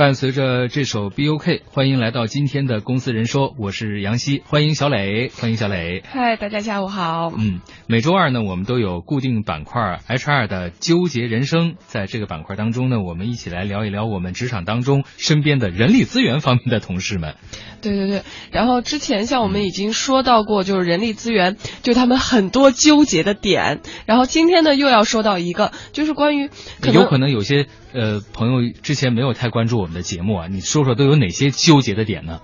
伴随着这首 BOK，欢迎来到今天的公司人说，我是杨希，欢迎小磊，欢迎小磊。嗨，大家下午好。嗯，每周二呢，我们都有固定板块 HR 的纠结人生，在这个板块当中呢，我们一起来聊一聊我们职场当中身边的人力资源方面的同事们。对对对，然后之前像我们已经说到过，就是人力资源，就他们很多纠结的点。然后今天呢，又要说到一个，就是关于有可能有些。呃，朋友之前没有太关注我们的节目啊，你说说都有哪些纠结的点呢？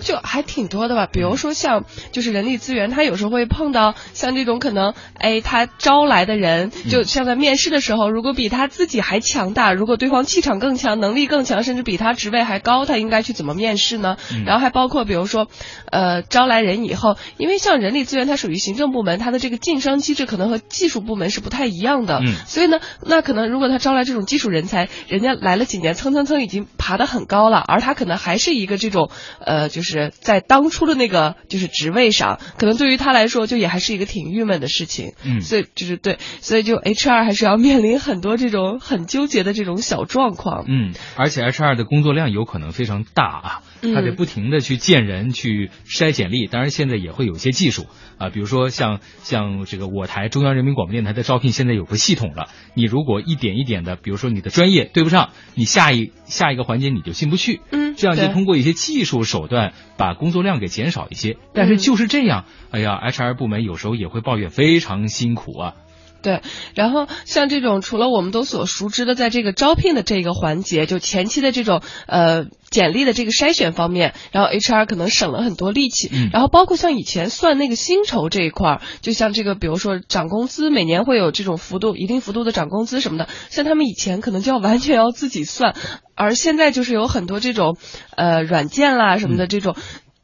就还挺多的吧，比如说像就是人力资源，他有时候会碰到像这种可能，哎，他招来的人，就像在面试的时候，如果比他自己还强大，如果对方气场更强，能力更强，甚至比他职位还高，他应该去怎么面试呢？然后还包括比如说，呃，招来人以后，因为像人力资源，它属于行政部门，它的这个晋升机制可能和技术部门是不太一样的，所以呢，那可能如果他招来这种技术人才。人家来了几年，蹭蹭蹭已经爬得很高了，而他可能还是一个这种，呃，就是在当初的那个就是职位上，可能对于他来说就也还是一个挺郁闷的事情。嗯，所以就是对，所以就 HR 还是要面临很多这种很纠结的这种小状况。嗯，而且 HR 的工作量有可能非常大啊，他得不停的去见人去筛简历，当然现在也会有一些技术啊，比如说像像这个我台中央人民广播电台的招聘现在有个系统了，你如果一点一点的，比如说你的专业对不。上，你下一下一个环节你就进不去，嗯，这样就通过一些技术手段把工作量给减少一些。但是就是这样，哎呀，HR 部门有时候也会抱怨非常辛苦啊。对，然后像这种除了我们都所熟知的，在这个招聘的这个环节，就前期的这种呃简历的这个筛选方面，然后 HR 可能省了很多力气。嗯。然后包括像以前算那个薪酬这一块儿，就像这个比如说涨工资，每年会有这种幅度一定幅度的涨工资什么的，像他们以前可能就要完全要自己算，而现在就是有很多这种呃软件啦什么的这种。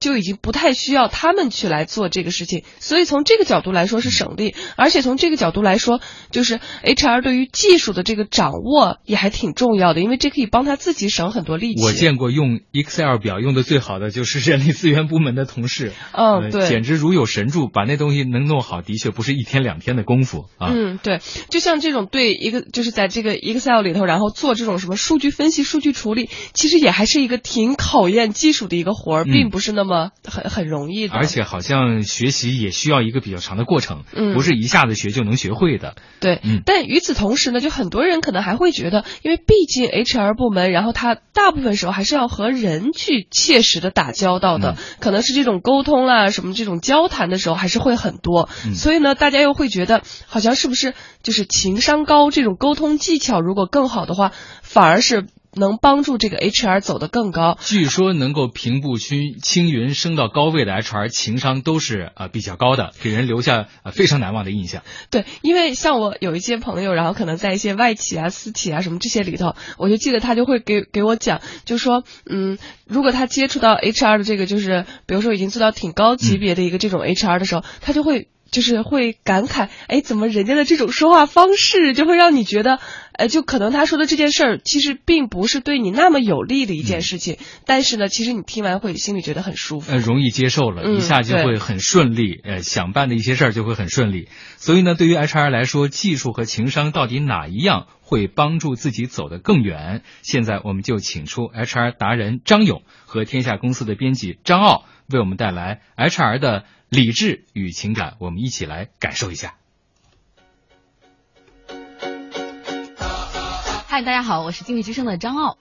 就已经不太需要他们去来做这个事情，所以从这个角度来说是省力，而且从这个角度来说，就是 HR 对于技术的这个掌握也还挺重要的，因为这可以帮他自己省很多力气。我见过用 Excel 表用的最好的就是人力资源部门的同事，嗯，对，简直如有神助，把那东西能弄好，的确不是一天两天的功夫啊。嗯，对，就像这种对一个就是在这个 Excel 里头，然后做这种什么数据分析、数据处理，其实也还是一个挺考验技术的一个活儿，并不是那么。么很很容易的，而且好像学习也需要一个比较长的过程，嗯，不是一下子学就能学会的。对，嗯，但与此同时呢，就很多人可能还会觉得，因为毕竟 HR 部门，然后他大部分时候还是要和人去切实的打交道的，可能是这种沟通啦，什么这种交谈的时候还是会很多，所以呢，大家又会觉得，好像是不是就是情商高，这种沟通技巧如果更好的话，反而是。能帮助这个 HR 走得更高。据说能够平步青青云升到高位的 HR 情商都是呃比较高的，给人留下呃非常难忘的印象。对，因为像我有一些朋友，然后可能在一些外企啊、私企啊什么这些里头，我就记得他就会给给我讲，就说嗯，如果他接触到 HR 的这个，就是比如说已经做到挺高级别的一个这种 HR 的时候，他就会。就是会感慨，哎，怎么人家的这种说话方式就会让你觉得，呃，就可能他说的这件事儿其实并不是对你那么有利的一件事情，但是呢，其实你听完会心里觉得很舒服，呃，容易接受了，一下就会很顺利，呃，想办的一些事儿就会很顺利。所以呢，对于 HR 来说，技术和情商到底哪一样会帮助自己走得更远？现在我们就请出 HR 达人张勇和天下公司的编辑张傲，为我们带来 HR 的。理智与情感，我们一起来感受一下。嗨，大家好，我是经济之声的张傲。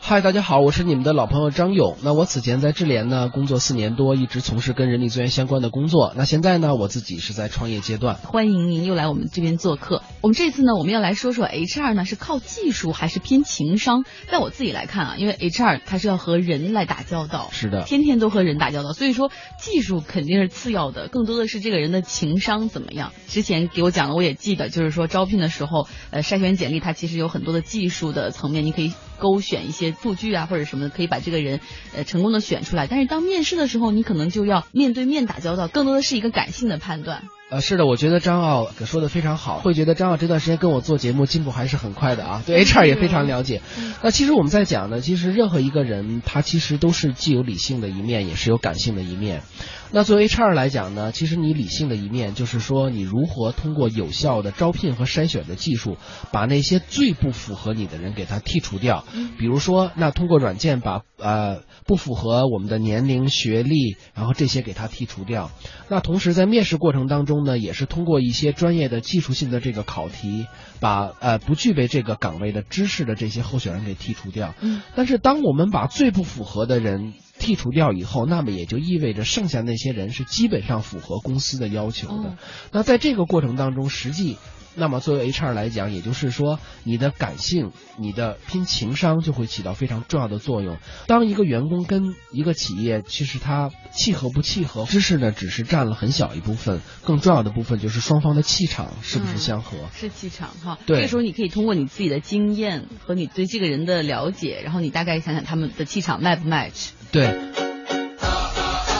嗨，大家好，我是你们的老朋友张勇。那我此前在智联呢工作四年多，一直从事跟人力资源相关的工作。那现在呢，我自己是在创业阶段。欢迎您又来我们这边做客。我们这次呢，我们要来说说 HR 呢是靠技术还是偏情商？在我自己来看啊，因为 HR 它是要和人来打交道，是的，天天都和人打交道，所以说技术肯定是次要的，更多的是这个人的情商怎么样。之前给我讲的我也记得，就是说招聘的时候，呃，筛选简历它其实有很多的技术的层面，你可以。勾选一些数据啊，或者什么的，可以把这个人呃成功的选出来。但是当面试的时候，你可能就要面对面打交道，更多的是一个感性的判断。呃，是的，我觉得张奥说的非常好，会觉得张奥这段时间跟我做节目进步还是很快的啊。对 HR 也非常了解。那其实我们在讲呢，其实任何一个人他其实都是既有理性的一面，也是有感性的一面。那作为 HR 来讲呢，其实你理性的一面就是说，你如何通过有效的招聘和筛选的技术，把那些最不符合你的人给他剔除掉。比如说，那通过软件把呃不符合我们的年龄、学历，然后这些给他剔除掉。那同时在面试过程当中呢，也是通过一些专业的技术性的这个考题，把呃不具备这个岗位的知识的这些候选人给剔除掉。嗯，但是当我们把最不符合的人剔除掉以后，那么也就意味着剩下那些人是基本上符合公司的要求的。哦那在这个过程当中，实际。那么作为 HR 来讲，也就是说，你的感性、你的拼情商就会起到非常重要的作用。当一个员工跟一个企业，其实他契合不契合，知识呢只是占了很小一部分，更重要的部分就是双方的气场是不是相合。是气场哈。对这时候你可以通过你自己的经验和你对这个人的了解，然后你大概想想他们的气场 match 不 match。对。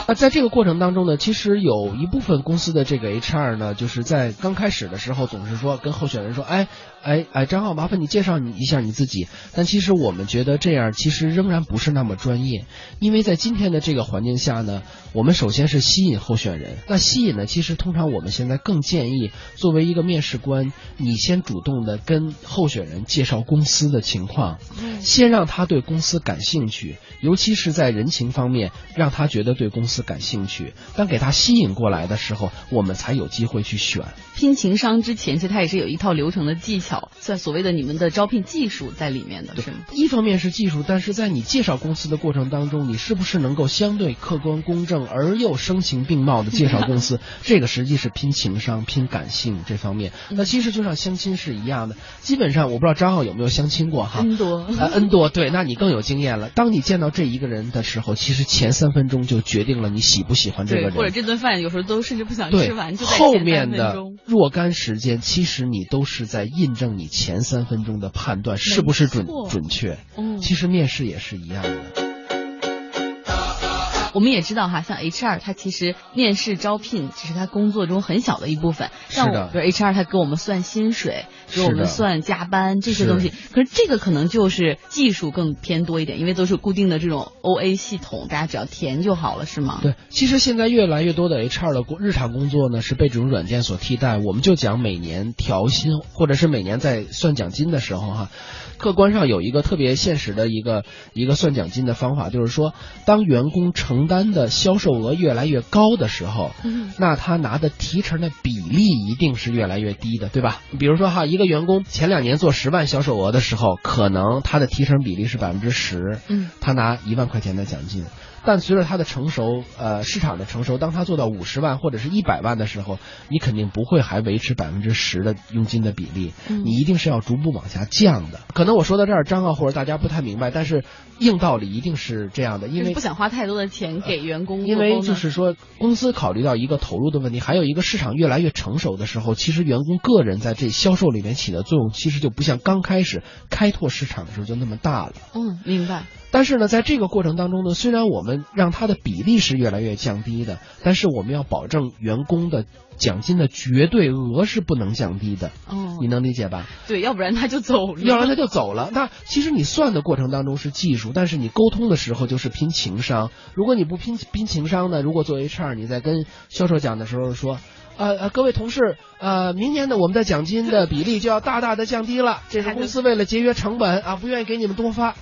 那在这个过程当中呢，其实有一部分公司的这个 HR 呢，就是在刚开始的时候总是说跟候选人说，哎，哎哎，张浩，麻烦你介绍你一下你自己。但其实我们觉得这样其实仍然不是那么专业，因为在今天的这个环境下呢，我们首先是吸引候选人。那吸引呢，其实通常我们现在更建议，作为一个面试官，你先主动的跟候选人介绍公司的情况，先让他对公司感兴趣，尤其是在人情方面，让他觉得对公司感兴趣。当给他吸引过来的时候，我们才有机会去选。拼情商之前，其实他也是有一套流程的技巧，算所谓的你们的招聘技术在里面的，对是吗？一方面是技术，但是在你介绍公司的过程当中，你是不是能够相对客观公正而又声情并茂的介绍公司？这个实际是拼情商、拼感性这方面。那其实就像相亲是一样的，基本上我不知道张浩有没有相亲过哈。N 多。呃，N 多，对，那你更有经验了。当你见到这一个人的时候，其实前三分钟就决定了你喜不喜欢这个，人。或者这顿饭有时候都甚至不想对吃完，就在后面的。若干时间，其实你都是在印证你前三分钟的判断是不是准准确。嗯其实面试也是一样的。我们也知道哈，像 HR 它其实面试招聘只是他工作中很小的一部分，像是的我比如 HR 他给我们算薪水，给我们算加班这些东西，可是这个可能就是技术更偏多一点，因为都是固定的这种 OA 系统，大家只要填就好了，是吗？对，其实现在越来越多的 HR 的工日常工作呢是被这种软件所替代。我们就讲每年调薪，或者是每年在算奖金的时候哈，客观上有一个特别现实的一个一个算奖金的方法，就是说，当员工承担的销售额越来越高的时候，嗯那他拿的提成的比例一定是越来越低的，对吧？比如说哈，一个员工前两年做十万销售额的时候，可能他的提成比例是百分之十，嗯，他拿一万块钱的奖金。但随着他的成熟，呃，市场的成熟，当他做到五十万或者是一百万的时候，你肯定不会还维持百分之十的佣金的比例，嗯你一定是要逐步往下降的。可能我说到这儿，张浩或者大家不太明白，但是硬道理一定是这样的，因为不想花太多的钱给员工因为就是说，公司考虑到一个投入的问题，还有一个市场越来越成熟的时候，其实员工个人在这销售里面起的作用，其实就不像刚开始开拓市场的时候就那么大了。嗯，明白。但是呢，在这个过程当中呢，虽然我们让他的比例是越来越降低的，但是我们要保证员工的奖金的绝对额是不能降低的，哦你，能理解吧？对，要不然他就走了。要不然他就走了。那其实你算的过程当中是技术，但是你沟通的时候就是拼情商。如果你不拼拼情商呢，如果作为 HR 你在跟销售讲的时候说。呃呃，各位同事，呃，明年呢，我们的奖金的比例就要大大的降低了。这是公司为了节约成本啊，不愿意给你们多发。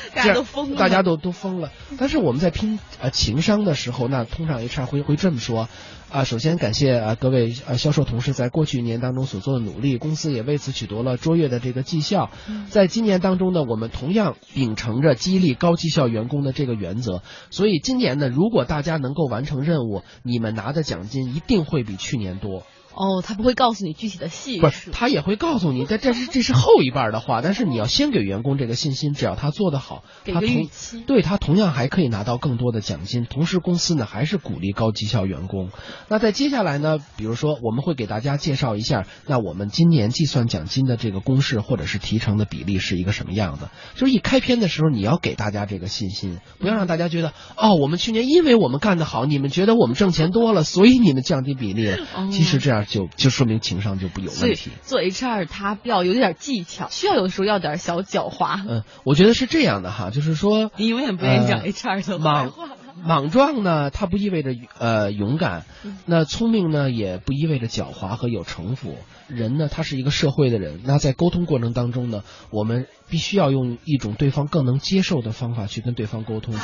大家都疯了，大家都都疯了。但是我们在拼呃情商的时候，那通常 HR 会会这么说啊、首先感谢啊、各位呃销售同事在过去一年当中所做的努力，公司也为此取得了卓越的这个绩效。在今年当中呢，我们同样秉承着激励高绩效员工的这个原则，所以今年呢，如果大家能够完成任务，你们拿的奖金一定会比去年多。哦，他不会告诉你具体的细不是，他也会告诉你，但这是这是后一半的话，但是你要先给员工这个信心，只要他做得好，他同对他同样还可以拿到更多的奖金，同时公司呢还是鼓励高绩效员工。那在接下来呢，比如说我们会给大家介绍一下，那我们今年计算奖金的这个公式或者是提成的比例是一个什么样的。就是一开篇的时候，你要给大家这个信心，不要让大家觉得哦，我们去年因为我们干得好，你们觉得我们挣钱多了，所以你们降低比例其实这样就就说明情商就不有问题。做 HR 他要有点技巧，需要有的时候要点小狡猾。嗯，我觉得是这样的哈，就是说，你永远不愿意讲呃 HR 的坏忙话。莽撞呢，它不意味着呃勇敢，那聪明呢，也不意味着狡猾和有城府。人呢，他是一个社会的人，那在沟通过程当中呢，我们必须要用一种对方更能接受的方法去跟对方沟通。